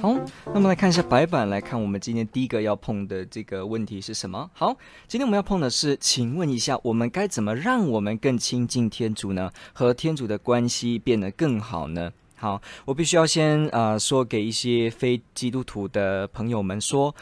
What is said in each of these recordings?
好那么来看一下白板，来看我们今天第一个要碰的这个问题是什么？好，今天我们要碰的是，请问一下，我们该怎么让我们更亲近天主呢？和天主的关系变得更好呢？好，我必须要先呃说给一些非基督徒的朋友们说，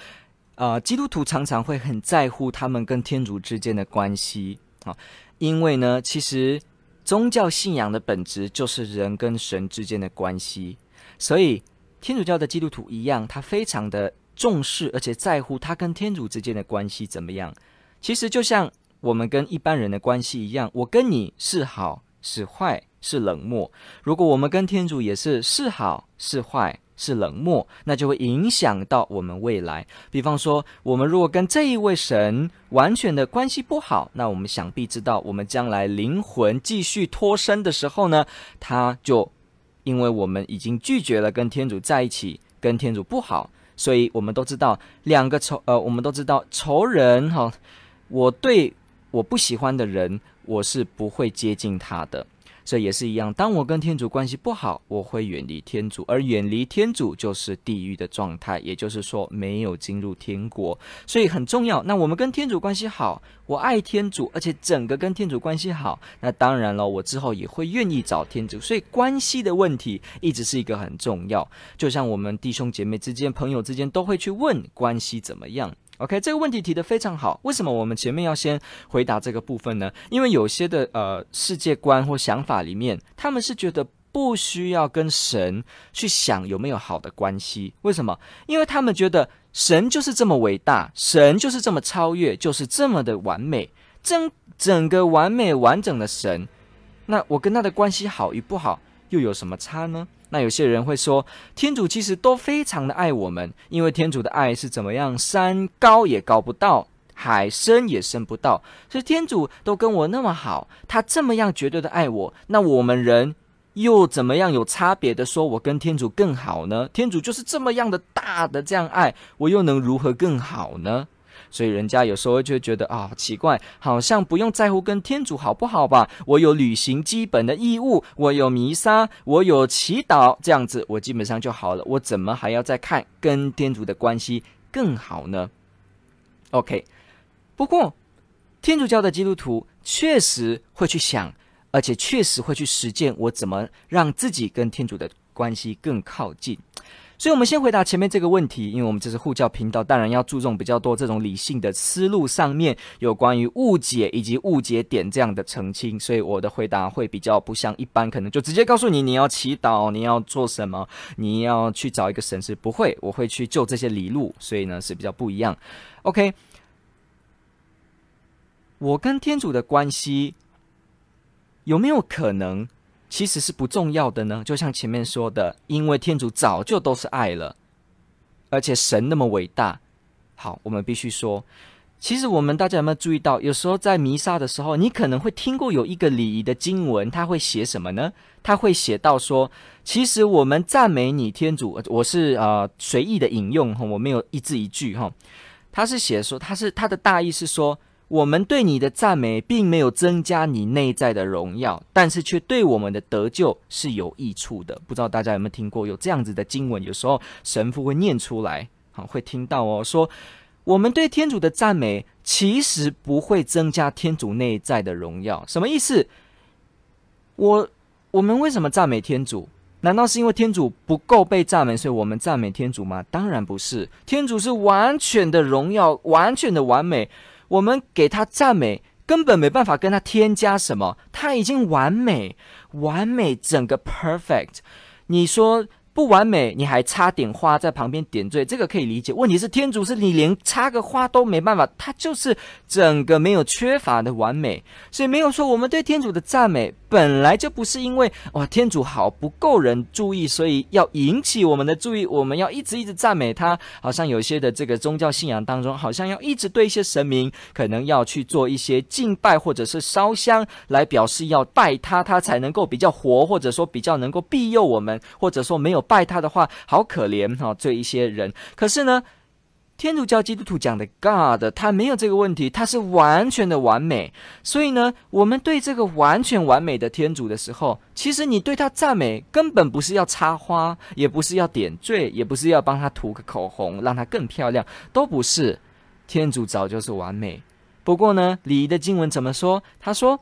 呃，基督徒常常会很在乎他们跟天主之间的关系啊，因为呢，其实宗教信仰的本质就是人跟神之间的关系，所以。天主教的基督徒一样，他非常的重视，而且在乎他跟天主之间的关系怎么样。其实就像我们跟一般人的关系一样，我跟你是好是坏是冷漠。如果我们跟天主也是是好是坏是冷漠，那就会影响到我们未来。比方说，我们如果跟这一位神完全的关系不好，那我们想必知道，我们将来灵魂继续脱身的时候呢，他就。因为我们已经拒绝了跟天主在一起，跟天主不好，所以我们都知道两个仇呃，我们都知道仇人哈，我对我不喜欢的人，我是不会接近他的。这也是一样，当我跟天主关系不好，我会远离天主，而远离天主就是地狱的状态，也就是说没有进入天国，所以很重要。那我们跟天主关系好，我爱天主，而且整个跟天主关系好，那当然了，我之后也会愿意找天主。所以关系的问题一直是一个很重要，就像我们弟兄姐妹之间、朋友之间都会去问关系怎么样。OK，这个问题提得非常好。为什么我们前面要先回答这个部分呢？因为有些的呃世界观或想法里面，他们是觉得不需要跟神去想有没有好的关系。为什么？因为他们觉得神就是这么伟大，神就是这么超越，就是这么的完美，整整个完美完整的神，那我跟他的关系好与不好又有什么差呢？那有些人会说，天主其实都非常的爱我们，因为天主的爱是怎么样？山高也高不到，海深也深不到，所以天主都跟我那么好，他这么样绝对的爱我，那我们人又怎么样有差别的说，我跟天主更好呢？天主就是这么样的大的这样爱，我又能如何更好呢？所以人家有时候就觉得啊、奇怪，好像不用在乎跟天主好不好吧？我有履行基本的义务，我有弥撒，我有祈祷，这样子我基本上就好了。我怎么还要再看跟天主的关系更好呢？OK，不过天主教的基督徒确实会去想，而且确实会去实践，我怎么让自己跟天主的关系更靠近。所以，我们先回答前面这个问题，因为我们这是护教频道，当然要注重比较多这种理性的思路上面有关于误解以及误解点这样的澄清。所以，我的回答会比较不像一般，可能就直接告诉你你要祈祷，你要做什么，你要去找一个神师，不会，我会去就这些理路，所以呢是比较不一样。OK，我跟天主的关系有没有可能？其实是不重要的呢，就像前面说的，因为天主早就都是爱了，而且神那么伟大。好，我们必须说，其实我们大家有没有注意到，有时候在弥撒的时候，你可能会听过有一个礼仪的经文，他会写什么呢？他会写到说，其实我们赞美你天主，我是呃随意的引用哈，我没有一字一句哈，他是写说，他是他的大意是说。我们对你的赞美，并没有增加你内在的荣耀，但是却对我们的得救是有益处的。不知道大家有没有听过有这样子的经文？有时候神父会念出来，好，会听到哦，说我们对天主的赞美，其实不会增加天主内在的荣耀。什么意思？我我们为什么赞美天主？难道是因为天主不够被赞美，所以我们赞美天主吗？当然不是，天主是完全的荣耀，完全的完美。我们给他赞美，根本没办法跟他添加什么，他已经完美，完美整个 perfect。你说不完美，你还插点花在旁边点缀，这个可以理解。问题是天主是你连插个花都没办法，他就是整个没有缺乏的完美。所以没有说我们对天主的赞美本来就不是因为哇天主好不够人注意，所以要引起我们的注意，我们要一直一直赞美他。好像有些的这个宗教信仰当中，好像要一直对一些神明，可能要去做一些敬拜或者是烧香，来表示要拜他，他才能够比较活，或者说比较能够庇佑我们，或者说没有拜他的话，好可怜哈，这一些人。可是呢，天主教基督徒讲的 God，他没有这个问题，他是完全的完美。所以呢，我们对这个完全完美的天主的时候，其实你对他赞美，根本不是要插花，也不是要点缀，也不是要帮他涂个口红，让他更漂亮，都不是。天主早就是完美。不过呢，礼仪的经文怎么说？他说，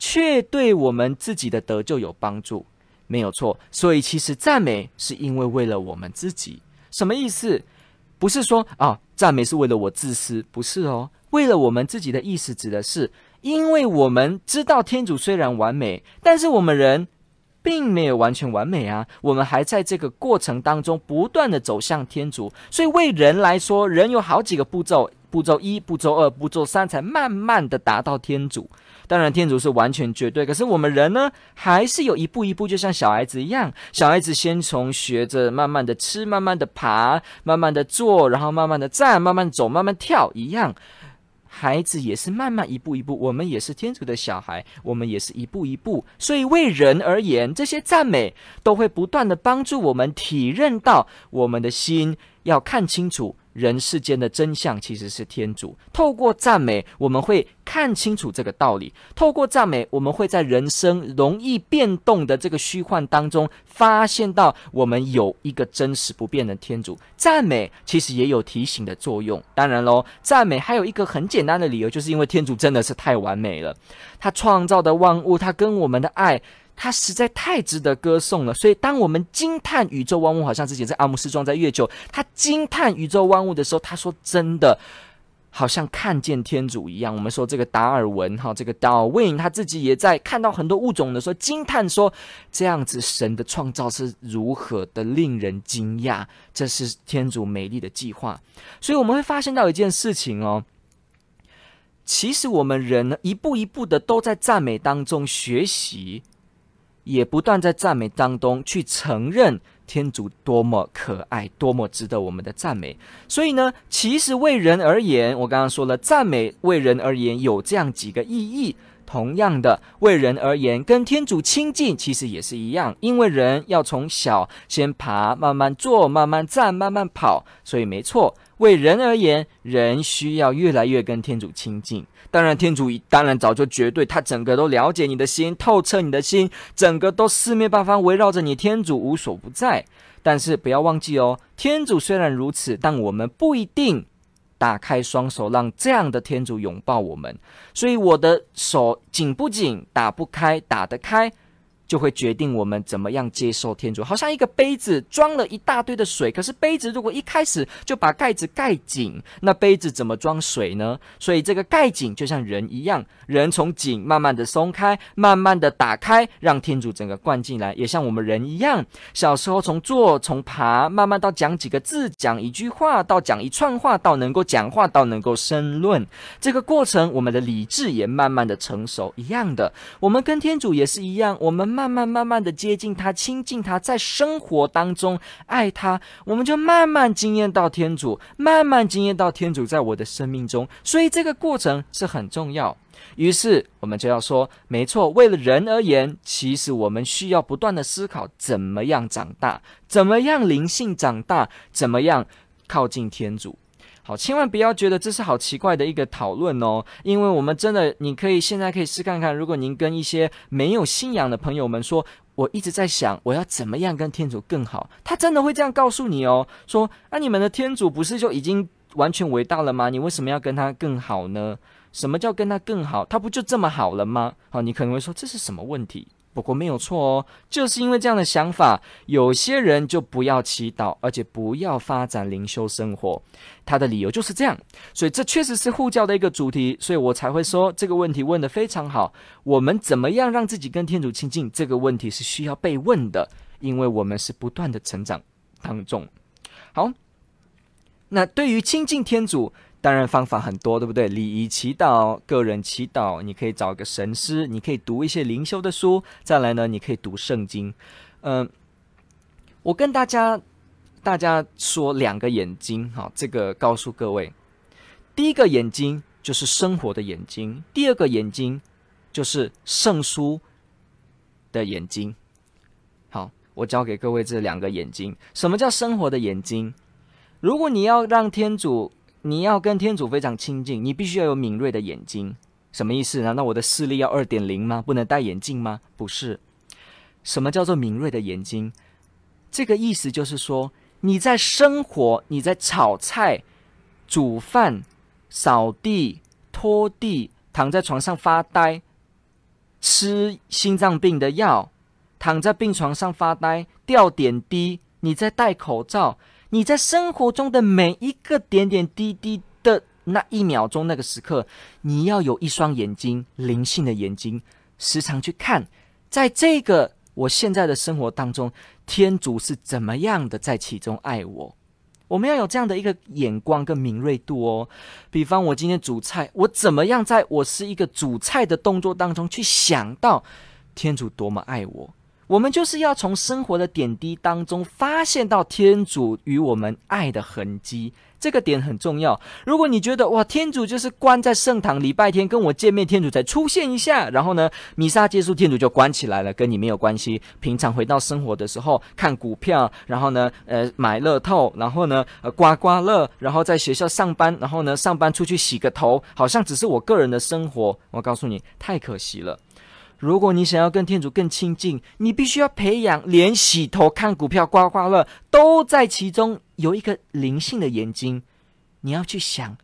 却对我们自己的得救有帮助，没有错。所以其实赞美是因为为了我们自己，什么意思？不是说啊，赞美是为了我自私，不是哦。为了我们自己的意思，指的是，因为我们知道天主虽然完美，但是我们人并没有完全完美啊。我们还在这个过程当中不断的走向天主，所以为人来说，人有好几个步骤：步骤一、步骤二、步骤三，才慢慢的达到天主。当然，天主是完全绝对，可是我们人呢，还是有一步一步，就像小孩子一样。小孩子先从学着慢慢的吃，慢慢的爬，慢慢的坐，然后慢慢的站，慢慢走，慢慢跳一样。孩子也是慢慢一步一步，我们也是天主的小孩，我们也是一步一步。所以为人而言，这些赞美都会不断的帮助我们体认到我们的心要看清楚。人世间的真相其实是天主。透过赞美，我们会看清楚这个道理；透过赞美，我们会在人生容易变动的这个虚幻当中，发现到我们有一个真实不变的天主。赞美其实也有提醒的作用。当然喽，赞美还有一个很简单的理由，就是因为天主真的是太完美了，他创造的万物，他跟我们的爱。他实在太值得歌颂了，所以当我们惊叹宇宙万物，好像之前在阿姆斯壮在月球，他惊叹宇宙万物的时候，他说：“真的，好像看见天主一样。”我们说这个达尔文哈，这个 Darwin 他自己也在看到很多物种的时候惊叹说：“这样子神的创造是如何的令人惊讶，这是天主美丽的计划。”所以我们会发现到一件事情哦，其实我们人呢，一步一步的都在赞美当中学习。也不断在赞美当中去承认天主多么可爱，多么值得我们的赞美。所以呢，其实为人而言，我刚刚说了，赞美为人而言有这样几个意义。同样的，为人而言，跟天主亲近其实也是一样，因为人要从小先爬，慢慢坐，慢慢站，慢慢跑。所以没错，为人而言，人需要越来越跟天主亲近。当然，天主当然早就绝对，他整个都了解你的心，透彻你的心，整个都四面八方围绕着你，天主无所不在。但是不要忘记哦，天主虽然如此，但我们不一定打开双手让这样的天主拥抱我们。所以我的手紧不紧，打不开，打得开。就会决定我们怎么样接受天主，好像一个杯子装了一大堆的水，可是杯子如果一开始就把盖子盖紧，那杯子怎么装水呢？所以这个盖紧就像人一样，人从紧慢慢的松开，慢慢的打开，让天主整个灌进来，也像我们人一样，小时候从坐从爬，慢慢到讲几个字，讲一句话，到讲一串话，到能够讲话，到能够申论，这个过程，我们的理智也慢慢的成熟，一样的，我们跟天主也是一样，我们。慢慢慢慢的接近他，亲近他，在生活当中爱他，我们就慢慢经验到天主，慢慢经验到天主在我的生命中，所以这个过程是很重要。于是我们就要说，没错，为了人而言，其实我们需要不断的思考，怎么样长大，怎么样灵性长大，怎么样靠近天主。好，千万不要觉得这是好奇怪的一个讨论哦，因为我们真的，你可以现在可以试看看，如果您跟一些没有信仰的朋友们说，我一直在想我要怎么样跟天主更好，他真的会这样告诉你哦，说，那你们的天主不是就已经完全伟大了吗？你为什么要跟他更好呢？什么叫跟他更好？他不就这么好了吗？好，你可能会说，这是什么问题？不过没有错哦，就是因为这样的想法，有些人就不要祈祷，而且不要发展灵修生活。他的理由就是这样，所以这确实是护教的一个主题，所以我才会说这个问题问得非常好。我们怎么样让自己跟天主亲近？这个问题是需要被问的，因为我们是不断的成长当中。好，那对于亲近天主。当然方法很多，对不对？礼仪祈祷、个人祈祷，你可以找个神师，你可以读一些灵修的书。再来呢，你可以读圣经。嗯、我跟大家大家说两个眼睛，好，这个告诉各位，第一个眼睛就是生活的眼睛，第二个眼睛就是圣书的眼睛。好，我教给各位这两个眼睛。什么叫生活的眼睛？如果你要让天主，你要跟天主非常亲近，你必须要有敏锐的眼睛。什么意思？难道我的视力要二点零吗？不能戴眼镜吗？不是。什么叫做敏锐的眼睛？这个意思就是说，你在生活，你在炒菜、煮饭、扫地、拖地，躺在床上发呆，吃心脏病的药，躺在病床上发呆，吊点滴，你在戴口罩。你在生活中的每一个点点滴滴的那一秒钟、那个时刻，你要有一双眼睛，灵性的眼睛，时常去看，在这个我现在的生活当中，天主是怎么样的在其中爱我。我们要有这样的一个眼光跟敏锐度哦。比方我今天煮菜，我怎么样在我是一个煮菜的动作当中去想到天主多么爱我。我们就是要从生活的点滴当中发现到天主与我们爱的痕迹，这个点很重要。如果你觉得哇，天主就是关在圣堂，礼拜天跟我见面，天主才出现一下，然后呢，弥撒结束，天主就关起来了，跟你没有关系。平常回到生活的时候，看股票，然后呢，呃，买乐透，然后呢，呃，刮刮乐，然后在学校上班，然后呢，上班出去洗个头，好像只是我个人的生活。我告诉你，太可惜了。如果你想要跟天主更亲近，你必须要培养连洗头、看股票、刮刮乐都在其中有一个灵性的眼睛。你要去想，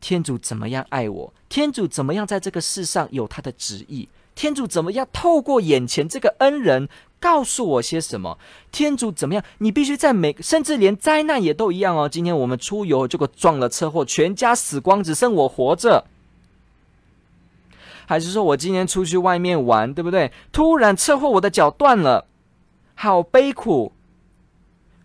天主怎么样爱我？天主怎么样在这个世上有他的旨意？天主怎么样透过眼前这个恩人告诉我些什么？天主怎么样？你必须在每，甚至连灾难也都一样哦。今天我们出游，结果撞了车祸，全家死光，只剩我活着。还是说我今天出去外面玩，对不对？突然车祸，我的脚断了，好悲苦。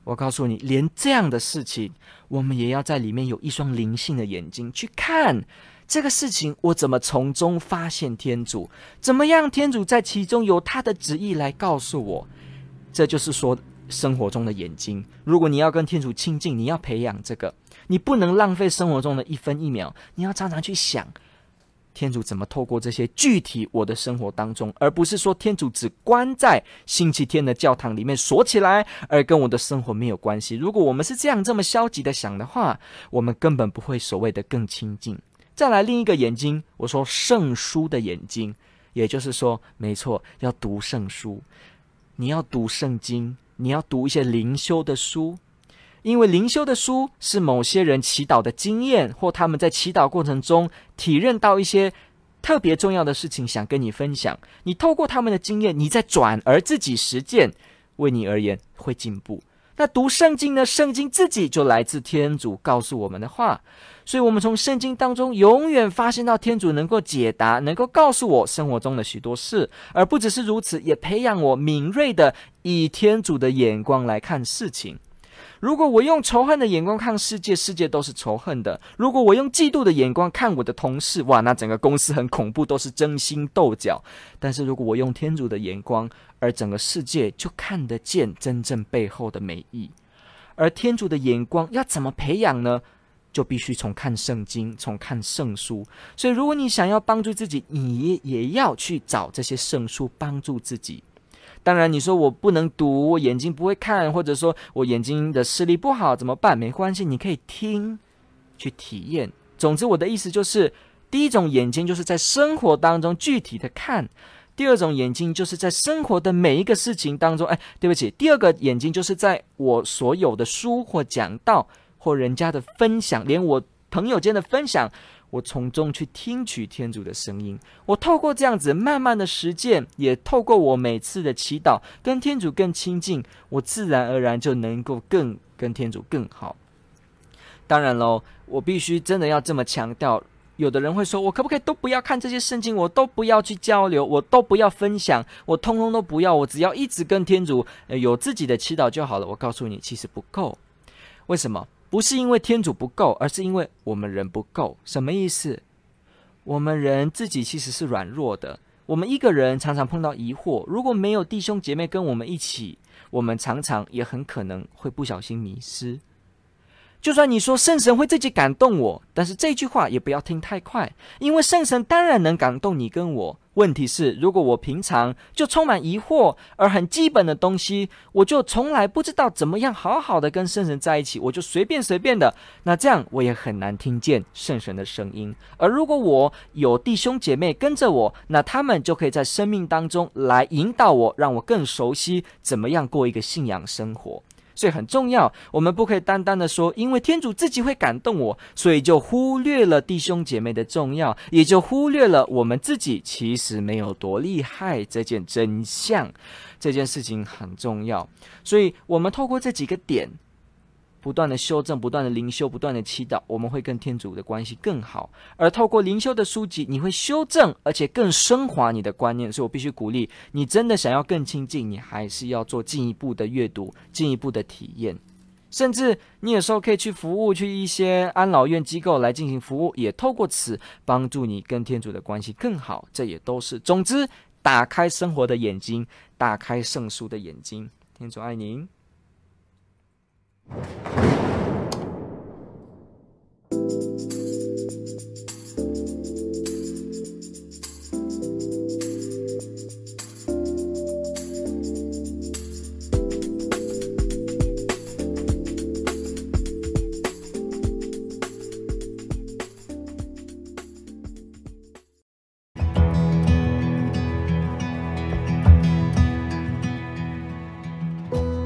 我告诉你，连这样的事情，我们也要在里面有一双灵性的眼睛去看这个事情。我怎么从中发现天主？怎么样？天主在其中有他的旨意来告诉我。这就是说，生活中的眼睛。如果你要跟天主亲近，你要培养这个，你不能浪费生活中的一分一秒，你要常常去想。天主怎么透过这些具体我的生活当中，而不是说天主只关在星期天的教堂里面锁起来，而跟我的生活没有关系。如果我们是这样这么消极的想的话，我们根本不会所谓的更亲近。再来另一个眼睛，我说圣书的眼睛，也就是说，没错，要读圣书，你要读圣经，你要读一些灵修的书。因为灵修的书是某些人祈祷的经验，或他们在祈祷过程中体认到一些特别重要的事情，想跟你分享。你透过他们的经验，你再转而自己实践，为你而言会进步。那读圣经呢？圣经自己就来自天主告诉我们的话，所以我们从圣经当中永远发现到天主能够解答，能够告诉我生活中的许多事，而不只是如此，也培养我敏锐的以天主的眼光来看事情。如果我用仇恨的眼光看世界，世界都是仇恨的；如果我用嫉妒的眼光看我的同事，哇，那整个公司很恐怖，都是争心斗角。但是如果我用天主的眼光，而整个世界就看得见真正背后的美意。而天主的眼光要怎么培养呢？就必须从看圣经，从看圣书。所以，如果你想要帮助自己，你也要去找这些圣书帮助自己。当然，你说我不能读，我眼睛不会看，或者说我眼睛的视力不好，怎么办？没关系，你可以听，去体验。总之，我的意思就是，第一种眼睛就是在生活当中具体的看；第二种眼睛就是在生活的每一个事情当中。哎，对不起，第二个眼睛就是在我所有的书或讲道或人家的分享，连我朋友间的分享。我从中去听取天主的声音，我透过这样子慢慢的实践，也透过我每次的祈祷，跟天主更亲近，我自然而然就能够更跟天主更好。当然喽，我必须真的要这么强调。有的人会说，我可不可以都不要看这些圣经，我都不要去交流，我都不要分享，我通通都不要，我只要一直跟天主有自己的祈祷就好了。我告诉你，其实不够。为什么？不是因为天主不够，而是因为我们人不够。什么意思？我们人自己其实是软弱的。我们一个人常常碰到疑惑，如果没有弟兄姐妹跟我们一起，我们常常也很可能会不小心迷失。就算你说圣神会自己感动我，但是这句话也不要听太快，因为圣神当然能感动你跟我。问题是，如果我平常就充满疑惑，而很基本的东西，我就从来不知道怎么样好好的跟圣神在一起，我就随便随便的，那这样我也很难听见圣神的声音。而如果我有弟兄姐妹跟着我，那他们就可以在生命当中来引导我，让我更熟悉怎么样过一个信仰生活。所以很重要，我们不可以单单的说，因为天主自己会感动我，所以就忽略了弟兄姐妹的重要，也就忽略了我们自己其实没有多厉害这件真相。这件事情很重要，所以我们透过这几个点。不断的修正，不断的灵修，不断的祈祷，我们会跟天主的关系更好。而透过灵修的书籍，你会修正，而且更升华你的观念。所以我必须鼓励你，真的想要更亲近，你还是要做进一步的阅读，进一步的体验。甚至你有时候可以去服务，去一些安老院机构来进行服务，也透过此帮助你跟天主的关系更好。这也都是，总之，打开生活的眼睛，打开圣书的眼睛。天主爱您。Thank you.